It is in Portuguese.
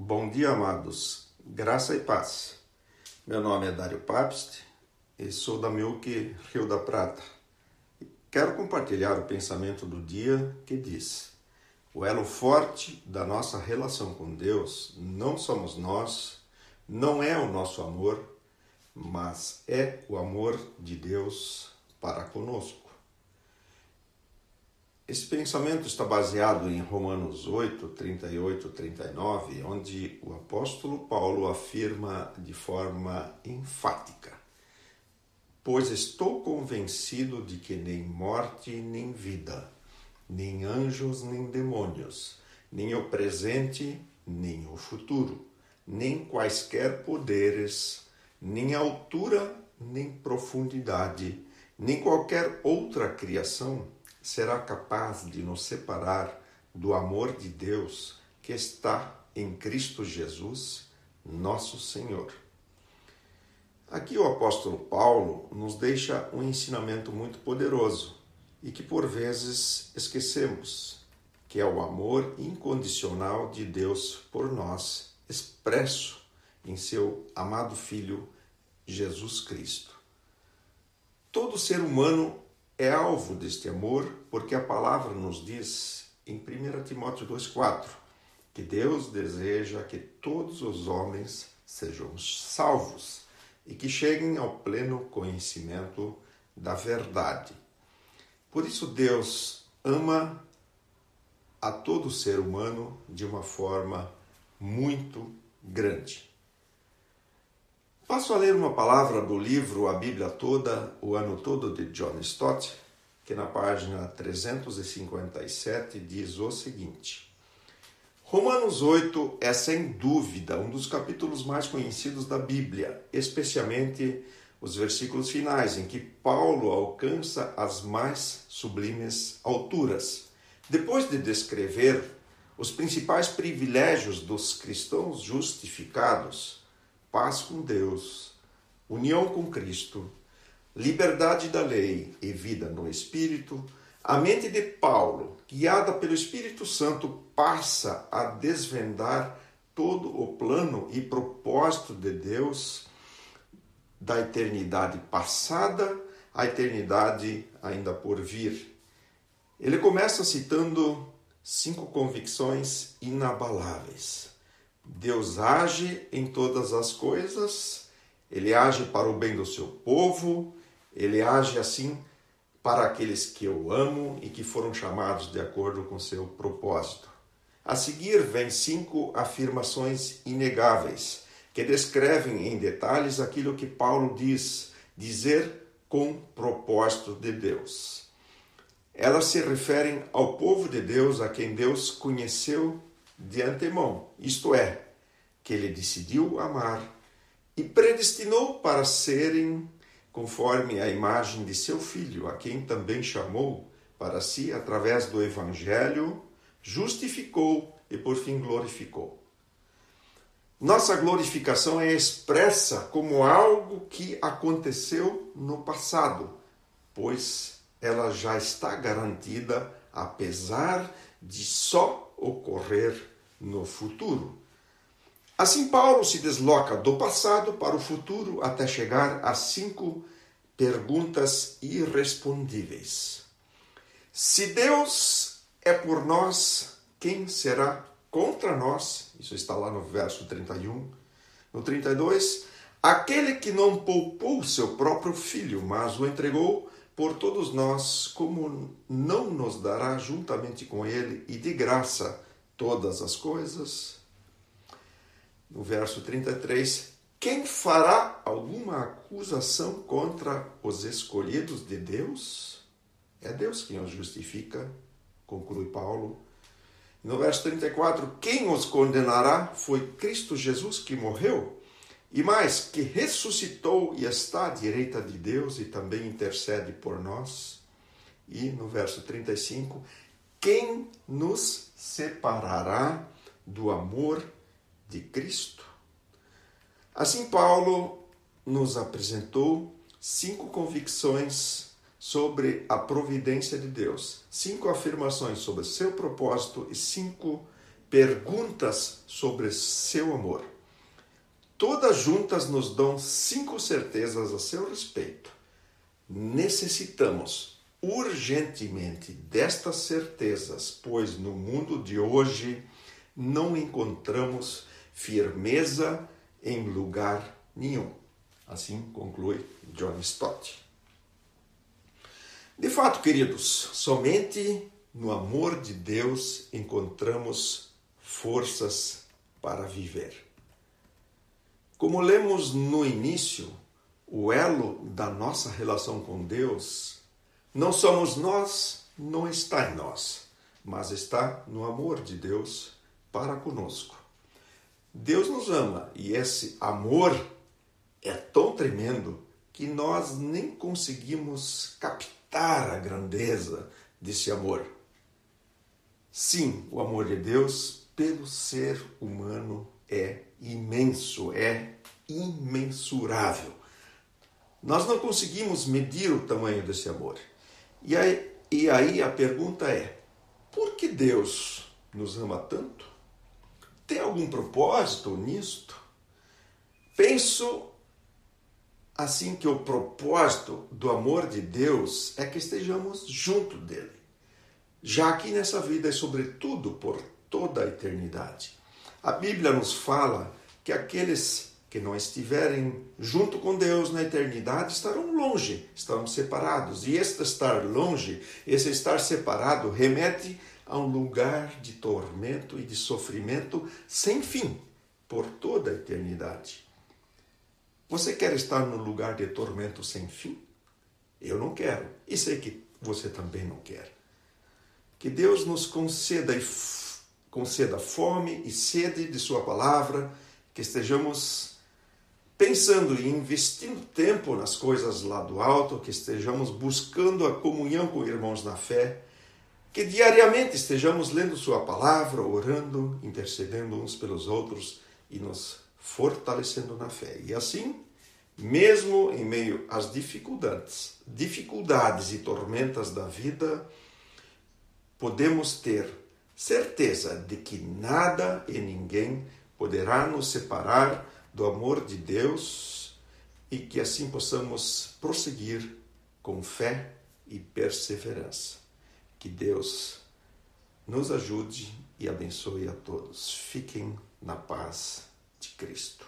Bom dia, amados. Graça e paz. Meu nome é Dário Papst e sou da Milk Rio da Prata. Quero compartilhar o pensamento do dia que diz: O elo forte da nossa relação com Deus não somos nós, não é o nosso amor, mas é o amor de Deus para conosco. Esse pensamento está baseado em Romanos 8, 38 39, onde o apóstolo Paulo afirma de forma enfática: Pois estou convencido de que nem morte nem vida, nem anjos nem demônios, nem o presente nem o futuro, nem quaisquer poderes, nem altura nem profundidade, nem qualquer outra criação será capaz de nos separar do amor de Deus que está em Cristo Jesus, nosso Senhor. Aqui o apóstolo Paulo nos deixa um ensinamento muito poderoso e que por vezes esquecemos, que é o amor incondicional de Deus por nós, expresso em seu amado Filho Jesus Cristo. Todo ser humano é alvo deste amor, porque a palavra nos diz em 1 Timóteo 2,4 que Deus deseja que todos os homens sejam salvos e que cheguem ao pleno conhecimento da verdade. Por isso, Deus ama a todo ser humano de uma forma muito grande. Passo a ler uma palavra do livro A Bíblia Toda, o Ano Todo de John Stott, que na página 357 diz o seguinte: Romanos 8 é sem dúvida um dos capítulos mais conhecidos da Bíblia, especialmente os versículos finais, em que Paulo alcança as mais sublimes alturas. Depois de descrever os principais privilégios dos cristãos justificados, paz com Deus, união com Cristo, liberdade da lei e vida no Espírito, a mente de Paulo, guiada pelo Espírito Santo, passa a desvendar todo o plano e propósito de Deus da eternidade passada à eternidade ainda por vir. Ele começa citando cinco convicções inabaláveis. Deus age em todas as coisas, ele age para o bem do seu povo, ele age assim para aqueles que eu amo e que foram chamados de acordo com seu propósito. A seguir vem cinco afirmações inegáveis que descrevem em detalhes aquilo que Paulo diz, dizer com propósito de Deus. Elas se referem ao povo de Deus a quem Deus conheceu de antemão, isto é, que ele decidiu amar e predestinou para serem conforme a imagem de seu filho, a quem também chamou para si através do evangelho, justificou e por fim glorificou. Nossa glorificação é expressa como algo que aconteceu no passado, pois ela já está garantida apesar de só ocorrer no futuro. Assim, Paulo se desloca do passado para o futuro até chegar a cinco perguntas irrespondíveis. Se Deus é por nós, quem será contra nós? Isso está lá no verso 31. No 32, aquele que não poupou seu próprio filho, mas o entregou por todos nós, como não nos dará juntamente com ele e de graça todas as coisas? No verso 33, quem fará alguma acusação contra os escolhidos de Deus? É Deus quem os justifica, conclui Paulo. No verso 34, quem os condenará foi Cristo Jesus que morreu e mais, que ressuscitou e está à direita de Deus e também intercede por nós. E no verso 35, quem nos separará do amor de Cristo? Assim, Paulo nos apresentou cinco convicções sobre a providência de Deus, cinco afirmações sobre seu propósito e cinco perguntas sobre seu amor. Todas juntas nos dão cinco certezas a seu respeito. Necessitamos urgentemente destas certezas, pois no mundo de hoje não encontramos firmeza em lugar nenhum. Assim conclui John Stott. De fato, queridos, somente no amor de Deus encontramos forças para viver. Como lemos no início, o elo da nossa relação com Deus não somos nós, não está em nós, mas está no amor de Deus para conosco. Deus nos ama e esse amor é tão tremendo que nós nem conseguimos captar a grandeza desse amor. Sim, o amor de Deus pelo ser humano é imenso, é imensurável. Nós não conseguimos medir o tamanho desse amor. E aí, e aí a pergunta é: por que Deus nos ama tanto? Tem algum propósito nisto? Penso assim que o propósito do amor de Deus é que estejamos junto dele, já que nessa vida é sobretudo por toda a eternidade. A Bíblia nos fala que aqueles que não estiverem junto com Deus na eternidade estarão longe, estarão separados. E este estar longe, esse estar separado, remete a um lugar de tormento e de sofrimento sem fim por toda a eternidade. Você quer estar no lugar de tormento sem fim? Eu não quero. E sei que você também não quer. Que Deus nos conceda, conceda fome e sede de Sua palavra, que estejamos pensando e investindo tempo nas coisas lá do alto, que estejamos buscando a comunhão com irmãos na fé, que diariamente estejamos lendo Sua palavra, orando, intercedendo uns pelos outros e nos fortalecendo na fé. E assim, mesmo em meio às dificuldades, dificuldades e tormentas da vida, podemos ter certeza de que nada e ninguém poderá nos separar do amor de Deus e que assim possamos prosseguir com fé e perseverança. Que Deus nos ajude e abençoe a todos. Fiquem na paz de Cristo.